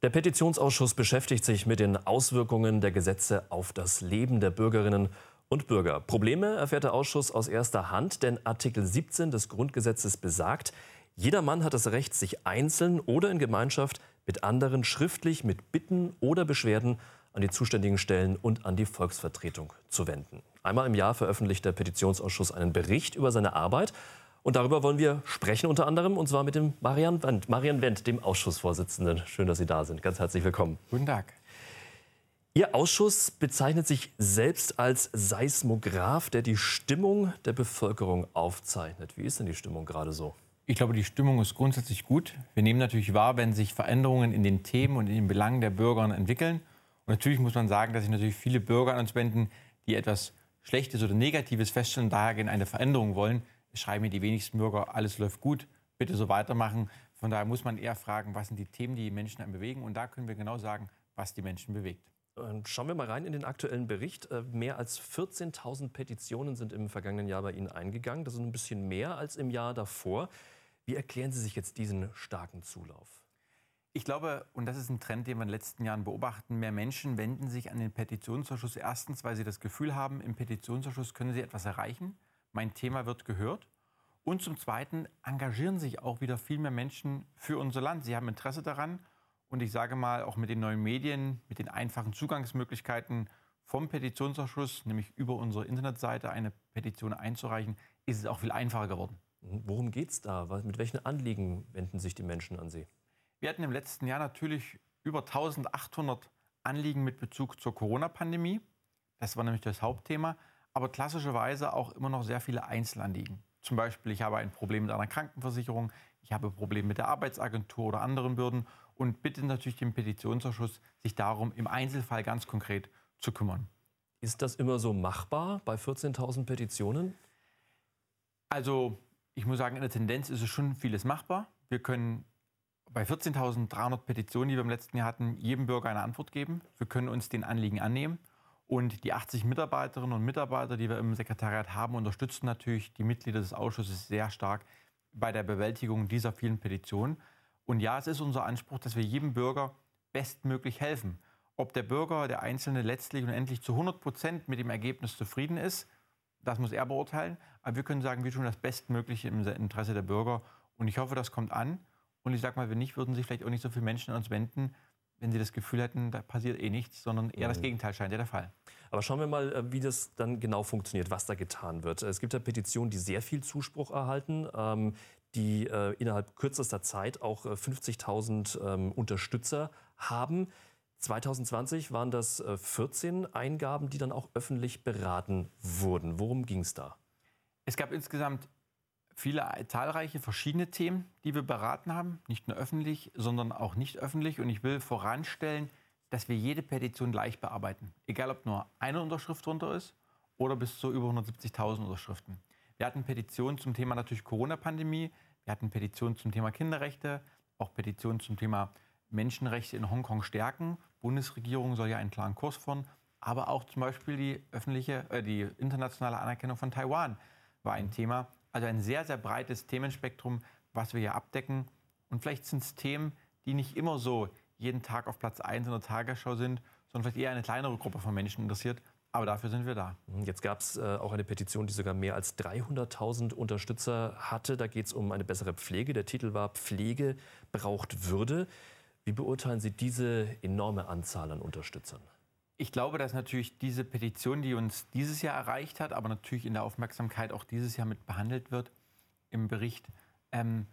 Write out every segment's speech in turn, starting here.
Der Petitionsausschuss beschäftigt sich mit den Auswirkungen der Gesetze auf das Leben der Bürgerinnen und Bürger. Probleme erfährt der Ausschuss aus erster Hand, denn Artikel 17 des Grundgesetzes besagt, jeder Mann hat das Recht, sich einzeln oder in Gemeinschaft mit anderen schriftlich mit Bitten oder Beschwerden an die zuständigen Stellen und an die Volksvertretung zu wenden. Einmal im Jahr veröffentlicht der Petitionsausschuss einen Bericht über seine Arbeit. Und darüber wollen wir sprechen unter anderem, und zwar mit dem Marian Wendt, Marian Wendt, dem Ausschussvorsitzenden. Schön, dass Sie da sind. Ganz herzlich willkommen. Guten Tag. Ihr Ausschuss bezeichnet sich selbst als Seismograph, der die Stimmung der Bevölkerung aufzeichnet. Wie ist denn die Stimmung gerade so? Ich glaube, die Stimmung ist grundsätzlich gut. Wir nehmen natürlich wahr, wenn sich Veränderungen in den Themen und in den Belangen der Bürger entwickeln. Und natürlich muss man sagen, dass sich natürlich viele Bürger an uns wenden, die etwas Schlechtes oder Negatives feststellen und daher eine Veränderung wollen. Schreiben mir die wenigsten Bürger, alles läuft gut, bitte so weitermachen. Von daher muss man eher fragen, was sind die Themen, die die Menschen bewegen. Und da können wir genau sagen, was die Menschen bewegt. Ähm, schauen wir mal rein in den aktuellen Bericht. Äh, mehr als 14.000 Petitionen sind im vergangenen Jahr bei Ihnen eingegangen. Das ist ein bisschen mehr als im Jahr davor. Wie erklären Sie sich jetzt diesen starken Zulauf? Ich glaube, und das ist ein Trend, den wir in den letzten Jahren beobachten, mehr Menschen wenden sich an den Petitionsausschuss. Erstens, weil sie das Gefühl haben, im Petitionsausschuss können sie etwas erreichen. Mein Thema wird gehört. Und zum Zweiten engagieren sich auch wieder viel mehr Menschen für unser Land. Sie haben Interesse daran und ich sage mal, auch mit den neuen Medien, mit den einfachen Zugangsmöglichkeiten vom Petitionsausschuss, nämlich über unsere Internetseite eine Petition einzureichen, ist es auch viel einfacher geworden. Worum geht es da? Mit welchen Anliegen wenden sich die Menschen an Sie? Wir hatten im letzten Jahr natürlich über 1800 Anliegen mit Bezug zur Corona-Pandemie. Das war nämlich das Hauptthema. Aber klassischerweise auch immer noch sehr viele Einzelanliegen. Zum Beispiel, ich habe ein Problem mit einer Krankenversicherung, ich habe Probleme mit der Arbeitsagentur oder anderen Bürden und bitte natürlich den Petitionsausschuss, sich darum im Einzelfall ganz konkret zu kümmern. Ist das immer so machbar bei 14.000 Petitionen? Also ich muss sagen, in der Tendenz ist es schon vieles machbar. Wir können bei 14.300 Petitionen, die wir im letzten Jahr hatten, jedem Bürger eine Antwort geben. Wir können uns den Anliegen annehmen. Und die 80 Mitarbeiterinnen und Mitarbeiter, die wir im Sekretariat haben, unterstützen natürlich die Mitglieder des Ausschusses sehr stark bei der Bewältigung dieser vielen Petitionen. Und ja, es ist unser Anspruch, dass wir jedem Bürger bestmöglich helfen. Ob der Bürger, der Einzelne letztlich und endlich zu 100 Prozent mit dem Ergebnis zufrieden ist, das muss er beurteilen. Aber wir können sagen, wir tun das Bestmögliche im Interesse der Bürger. Und ich hoffe, das kommt an. Und ich sage mal, wenn nicht, würden sich vielleicht auch nicht so viele Menschen an uns wenden, wenn sie das Gefühl hätten, da passiert eh nichts, sondern eher das mhm. Gegenteil scheint ja der Fall. Aber schauen wir mal, äh, wie das dann genau funktioniert, was da getan wird. Es gibt ja Petitionen, die sehr viel Zuspruch erhalten. Ähm, die äh, innerhalb kürzester Zeit auch äh, 50.000 ähm, Unterstützer haben. 2020 waren das äh, 14 Eingaben, die dann auch öffentlich beraten wurden. Worum ging es da? Es gab insgesamt viele zahlreiche verschiedene Themen, die wir beraten haben, nicht nur öffentlich, sondern auch nicht öffentlich. Und ich will voranstellen, dass wir jede Petition gleich bearbeiten, egal ob nur eine Unterschrift drunter ist oder bis zu über 170.000 Unterschriften. Wir hatten Petitionen zum Thema natürlich Corona-Pandemie, wir hatten Petitionen zum Thema Kinderrechte, auch Petitionen zum Thema Menschenrechte in Hongkong stärken. Bundesregierung soll ja einen klaren Kurs fahren, aber auch zum Beispiel die öffentliche, äh, die internationale Anerkennung von Taiwan war ein Thema. Also ein sehr, sehr breites Themenspektrum, was wir hier abdecken. Und vielleicht sind es Themen, die nicht immer so jeden Tag auf Platz 1 in der Tagesschau sind, sondern vielleicht eher eine kleinere Gruppe von Menschen interessiert. Aber dafür sind wir da. Mhm, jetzt gab es äh, auch eine Petition, die sogar mehr als 300.000 Unterstützer hatte. Da geht es um eine bessere Pflege. Der Titel war Pflege braucht Würde. Wie beurteilen Sie diese enorme Anzahl an Unterstützern? Ich glaube, dass natürlich diese Petition, die uns dieses Jahr erreicht hat, aber natürlich in der Aufmerksamkeit auch dieses Jahr mit behandelt wird im Bericht, ähm,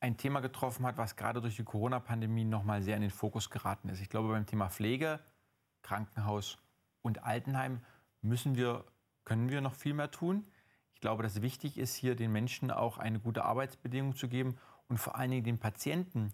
ein Thema getroffen hat, was gerade durch die Corona-Pandemie noch mal sehr in den Fokus geraten ist. Ich glaube, beim Thema Pflege, Krankenhaus und Altenheim müssen wir, können wir noch viel mehr tun. Ich glaube, dass wichtig ist, hier den Menschen auch eine gute Arbeitsbedingung zu geben und vor allen Dingen den Patienten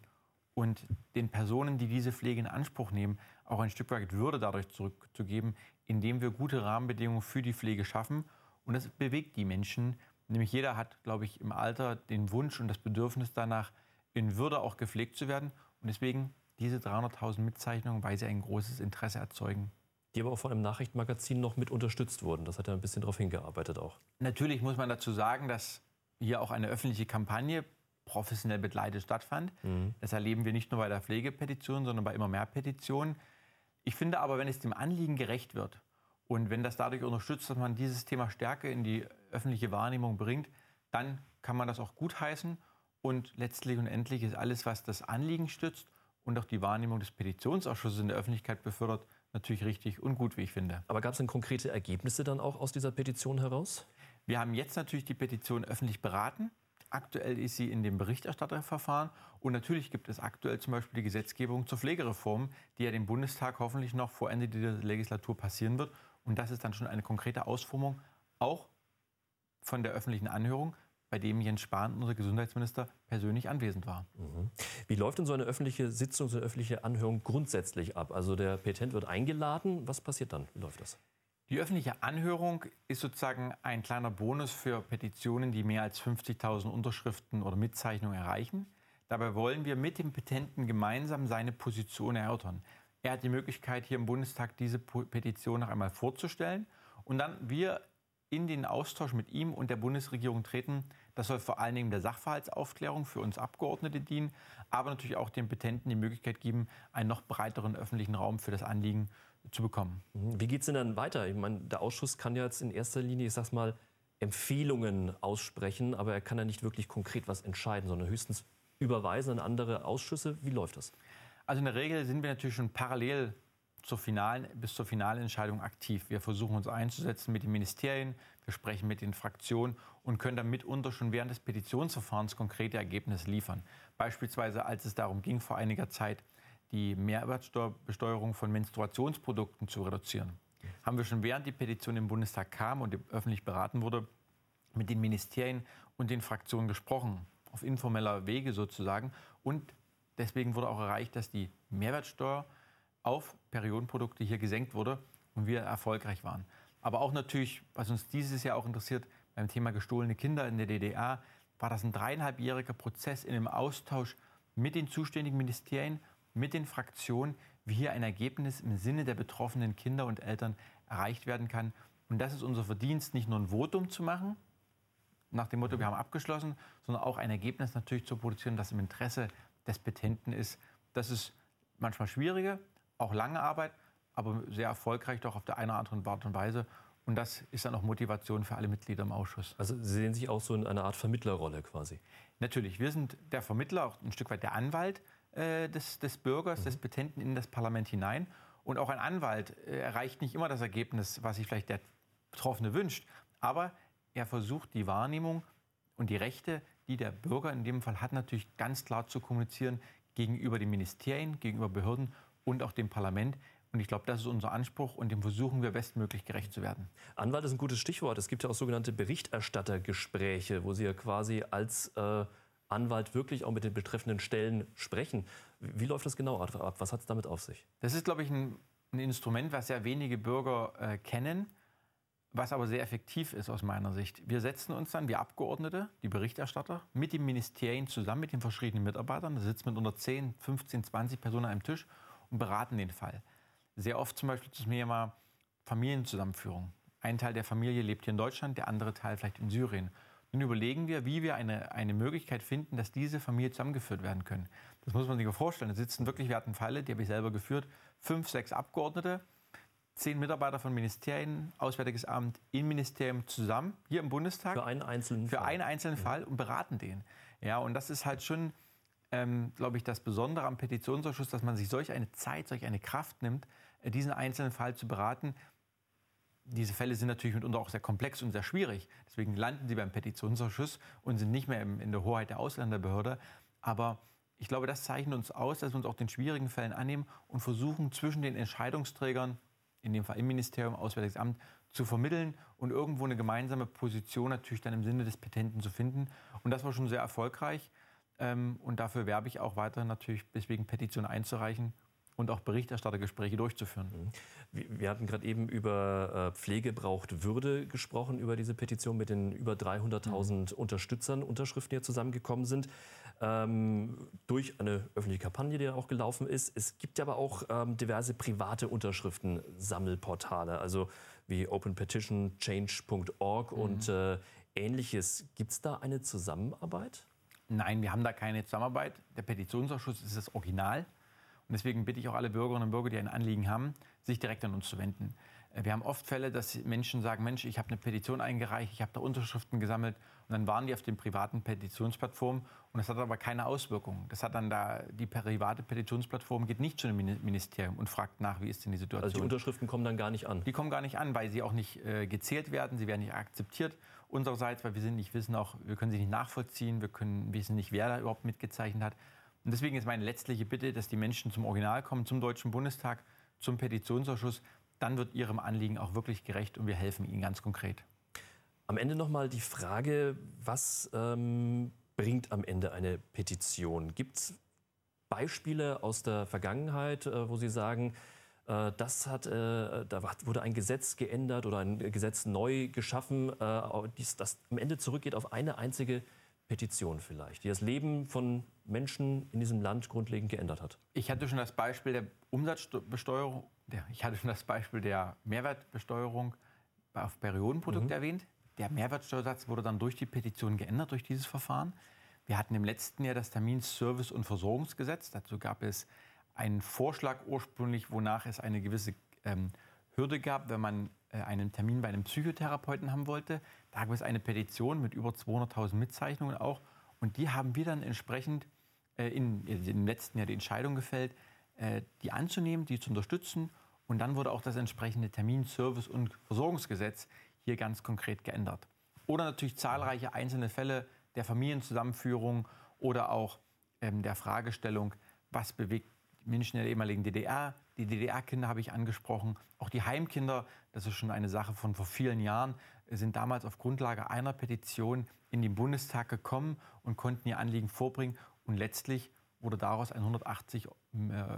und den Personen, die diese Pflege in Anspruch nehmen, auch ein Stück weit Würde dadurch zurückzugeben, indem wir gute Rahmenbedingungen für die Pflege schaffen. Und das bewegt die Menschen. Nämlich jeder hat, glaube ich, im Alter den Wunsch und das Bedürfnis danach, in Würde auch gepflegt zu werden. Und deswegen diese 300.000 Mitzeichnungen, weil sie ein großes Interesse erzeugen die aber auch von einem Nachrichtenmagazin noch mit unterstützt wurden. Das hat ja ein bisschen darauf hingearbeitet auch. Natürlich muss man dazu sagen, dass hier auch eine öffentliche Kampagne professionell begleitet stattfand. Mhm. Das erleben wir nicht nur bei der Pflegepetition, sondern bei immer mehr Petitionen. Ich finde aber, wenn es dem Anliegen gerecht wird und wenn das dadurch unterstützt, dass man dieses Thema Stärke in die öffentliche Wahrnehmung bringt, dann kann man das auch gutheißen. Und letztlich und endlich ist alles, was das Anliegen stützt und auch die Wahrnehmung des Petitionsausschusses in der Öffentlichkeit befördert, natürlich richtig und gut, wie ich finde. Aber gab es denn konkrete Ergebnisse dann auch aus dieser Petition heraus? Wir haben jetzt natürlich die Petition öffentlich beraten. Aktuell ist sie in dem Berichterstatterverfahren. Und natürlich gibt es aktuell zum Beispiel die Gesetzgebung zur Pflegereform, die ja dem Bundestag hoffentlich noch vor Ende dieser Legislatur passieren wird. Und das ist dann schon eine konkrete Ausformung, auch von der öffentlichen Anhörung, bei dem Jens Spahn, unser Gesundheitsminister, persönlich anwesend war. Mhm. Wie läuft denn so eine öffentliche Sitzung, so eine öffentliche Anhörung grundsätzlich ab? Also der Petent wird eingeladen. Was passiert dann? Wie läuft das? Die öffentliche Anhörung ist sozusagen ein kleiner Bonus für Petitionen, die mehr als 50.000 Unterschriften oder Mitzeichnungen erreichen. Dabei wollen wir mit dem Petenten gemeinsam seine Position erörtern. Er hat die Möglichkeit, hier im Bundestag diese Petition noch einmal vorzustellen und dann wir in den Austausch mit ihm und der Bundesregierung treten. Das soll vor allen Dingen der Sachverhaltsaufklärung für uns Abgeordnete dienen, aber natürlich auch den Petenten die Möglichkeit geben, einen noch breiteren öffentlichen Raum für das Anliegen zu bekommen. Mhm. Wie geht es denn dann weiter? Ich meine, der Ausschuss kann ja jetzt in erster Linie, ich sag's mal, Empfehlungen aussprechen, aber er kann ja nicht wirklich konkret was entscheiden, sondern höchstens überweisen an andere Ausschüsse. Wie läuft das? Also in der Regel sind wir natürlich schon parallel zur finalen, bis zur finalen Entscheidung aktiv. Wir versuchen uns einzusetzen mit den Ministerien, wir sprechen mit den Fraktionen und können dann mitunter schon während des Petitionsverfahrens konkrete Ergebnisse liefern. Beispielsweise, als es darum ging, vor einiger Zeit die Mehrwertsteuerbesteuerung von Menstruationsprodukten zu reduzieren, haben wir schon während die Petition im Bundestag kam und öffentlich beraten wurde, mit den Ministerien und den Fraktionen gesprochen, auf informeller Wege sozusagen. Und deswegen wurde auch erreicht, dass die Mehrwertsteuer auf Periodenprodukte hier gesenkt wurde und wir erfolgreich waren. Aber auch natürlich, was uns dieses Jahr auch interessiert, beim Thema gestohlene Kinder in der DDR, war das ein dreieinhalbjähriger Prozess in dem Austausch mit den zuständigen Ministerien, mit den Fraktionen, wie hier ein Ergebnis im Sinne der betroffenen Kinder und Eltern erreicht werden kann. Und das ist unser Verdienst, nicht nur ein Votum zu machen, nach dem Motto, wir haben abgeschlossen, sondern auch ein Ergebnis natürlich zu produzieren, das im Interesse des Petenten ist. Das ist manchmal schwieriger, auch lange Arbeit, aber sehr erfolgreich doch auf der einen oder anderen Art und Weise. Und das ist dann auch Motivation für alle Mitglieder im Ausschuss. Also Sie sehen sich auch so in einer Art Vermittlerrolle quasi. Natürlich, wir sind der Vermittler, auch ein Stück weit der Anwalt äh, des, des, Bürgers, mhm. des Petenten in das Parlament hinein. Und auch ein Anwalt äh, erreicht nicht immer das Ergebnis, was sich vielleicht der Betroffene wünscht. Aber er versucht die Wahrnehmung und die Rechte, die der Bürger in dem Fall hat, natürlich ganz klar zu kommunizieren gegenüber den Ministerien, gegenüber Behörden und auch dem Parlament. Und ich glaube, das ist unser Anspruch und dem versuchen wir bestmöglich gerecht zu werden. Anwalt ist ein gutes Stichwort. Es gibt ja auch sogenannte Berichterstattergespräche, wo Sie ja quasi als äh, Anwalt wirklich auch mit den betreffenden Stellen sprechen. Wie, läuft das genau ab? Was hat es damit auf sich? Das ist, glaube ich, ein, ein Instrument, was sehr wenige Bürger äh, kennen, was aber sehr effektiv ist aus meiner Sicht. Wir setzen uns dann, wir Abgeordnete, die Berichterstatter, mit den Ministerien zusammen, mit den verschiedenen Mitarbeitern. Da sitzen mit unter 10, 15, 20 Personen einem Tisch und beraten den Fall. Sehr oft zum Beispiel zum Thema Familienzusammenführung. Ein Teil der Familie lebt hier in Deutschland, der andere Teil vielleicht in Syrien. Nun überlegen wir, wie wir eine, eine Möglichkeit finden, dass diese Familien zusammengeführt werden können. Das muss man sich vorstellen. Da sitzen wirklich, wir hatten Fälle, die habe ich selber geführt, fünf, sechs Abgeordnete, zehn Mitarbeiter von Ministerien, Auswärtiges Amt, Innenministerium zusammen hier im Bundestag. Für einen einzelnen Für Fall. einen einzelnen Fall und beraten den. Ja, und das ist halt schon ähm, glaube ich, das Besondere am Petitionsausschuss, dass man sich solch eine Zeit, solch eine Kraft nimmt, äh, diesen einzelnen Fall zu beraten. Diese Fälle sind natürlich mitunter auch sehr komplex und sehr schwierig. Deswegen landen sie beim Petitionsausschuss und sind nicht mehr in der Hoheit der Ausländerbehörde. Aber ich glaube, das zeichnet uns aus, dass wir uns auch den schwierigen Fällen annehmen und versuchen, zwischen den Entscheidungsträgern, in dem Fall im Ministerium, Auswärtiges Amt, zu vermitteln und irgendwo eine gemeinsame Position natürlich dann im Sinne des Petenten zu finden. Und das war schon sehr erfolgreich. Ähm, und dafür werbe ich auch weiter natürlich, deswegen Petitionen einzureichen und auch Berichterstattergespräche durchzuführen. Mhm. Wir hatten gerade eben über äh, Pflege braucht Würde gesprochen, über diese Petition mit den über 300.000 mhm. Unterstützern, Unterschriften, die ja zusammengekommen sind, ähm, durch eine öffentliche Kampagne, die ja auch gelaufen ist. Es gibt aber auch ähm, diverse private Unterschriften-Sammelportale, also wie Open Petition, Change.org mhm. und äh, ähnliches. Gibt es da eine Zusammenarbeit? Nein, wir haben da keine Zusammenarbeit. Der Petitionsausschuss ist das Original. Und deswegen bitte ich auch alle Bürgerinnen und Bürger, die ein Anliegen haben, sich direkt an uns zu wenden. Äh, wir haben oft Fälle, dass Menschen sagen, Mensch, ich habe eine Petition eingereicht, ich habe da Unterschriften gesammelt und dann waren die auf den privaten Petitionsplattformen und das hat aber keine Auswirkungen. Das hat dann da, die private Petitionsplattform geht nicht zu einem Ministerium und fragt nach, wie ist denn die Situation. Also die Unterschriften kommen dann gar nicht an? Die kommen gar nicht an, weil sie auch nicht äh, gezählt werden, sie werden nicht akzeptiert unsererseits, weil wir sind nicht wissen auch, wir können sie nicht nachvollziehen, wir können wissen nicht, wer da überhaupt mitgezeichnet hat. Und deswegen ist meine letztliche Bitte, dass die Menschen zum Original kommen, zum Deutschen Bundestag, zum Petitionsausschuss, dann wird Ihrem Anliegen auch wirklich gerecht und wir helfen Ihnen ganz konkret. Am Ende noch mal die Frage, was ähm, bringt am Ende eine Petition? Gibt es Beispiele aus der Vergangenheit, äh, wo Sie sagen, äh, das hat, äh, da wurde ein Gesetz geändert oder ein Gesetz neu geschaffen, äh, das am Ende zurückgeht auf eine einzige Petition vielleicht, die das Leben von Menschen in diesem Land grundlegend geändert hat? Ich hatte schon das Beispiel der Umsatzbesteuerung der, ich hatte schon das Beispiel der Mehrwertbesteuerung auf Periodenprodukte mhm. erwähnt. Der Mehrwertsteuersatz wurde dann durch die Petition geändert, durch dieses Verfahren. Wir hatten im letzten Jahr das Terminservice- und Versorgungsgesetz. Dazu gab es einen Vorschlag ursprünglich, wonach es eine gewisse ähm, Hürde gab, wenn man einen Termin bei einem Psychotherapeuten haben wollte. Da gab es eine Petition mit über 200.000 Mitzeichnungen auch. Und die haben wir dann entsprechend äh, in, in, im letzten Jahr die Entscheidung gefällt, äh, die anzunehmen, die zu unterstützen. Und dann wurde auch das entsprechende Termin-, Service- und Versorgungsgesetz hier ganz konkret geändert. Oder natürlich zahlreiche einzelne Fälle der Familienzusammenführung oder auch ähm, der Fragestellung, was bewegt Menschen in der ehemaligen DDR. Die DDR-Kinder habe ich angesprochen. Auch die Heimkinder, das ist schon eine Sache von vor vielen Jahren, sind damals auf Grundlage einer Petition in den Bundestag gekommen und konnten ihr Anliegen vorbringen. Und letztlich wurde daraus ein 180 äh,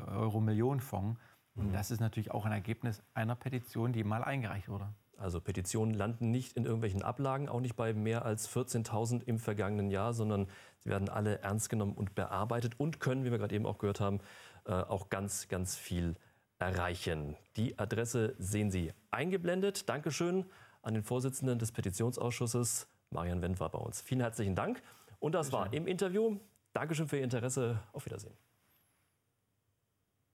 Euro Millionenfonds. Und mhm. das ist natürlich auch ein Ergebnis einer Petition, die mal eingereicht wurde. Also Petitionen landen nicht in irgendwelchen Ablagen, auch nicht bei mehr als 14.000 im vergangenen Jahr, sondern sie werden alle ernst genommen und bearbeitet und können, wie wir gerade eben auch gehört haben, äh, auch ganz, ganz viel erreichen. Die Adresse sehen Sie eingeblendet. Dankeschön an den Vorsitzenden des Petitionsausschusses, Marian Wendt war bei uns. Vielen herzlichen Dank. Und das war im Interview Dankeschön für Ihr Interesse. Auf Wiedersehen.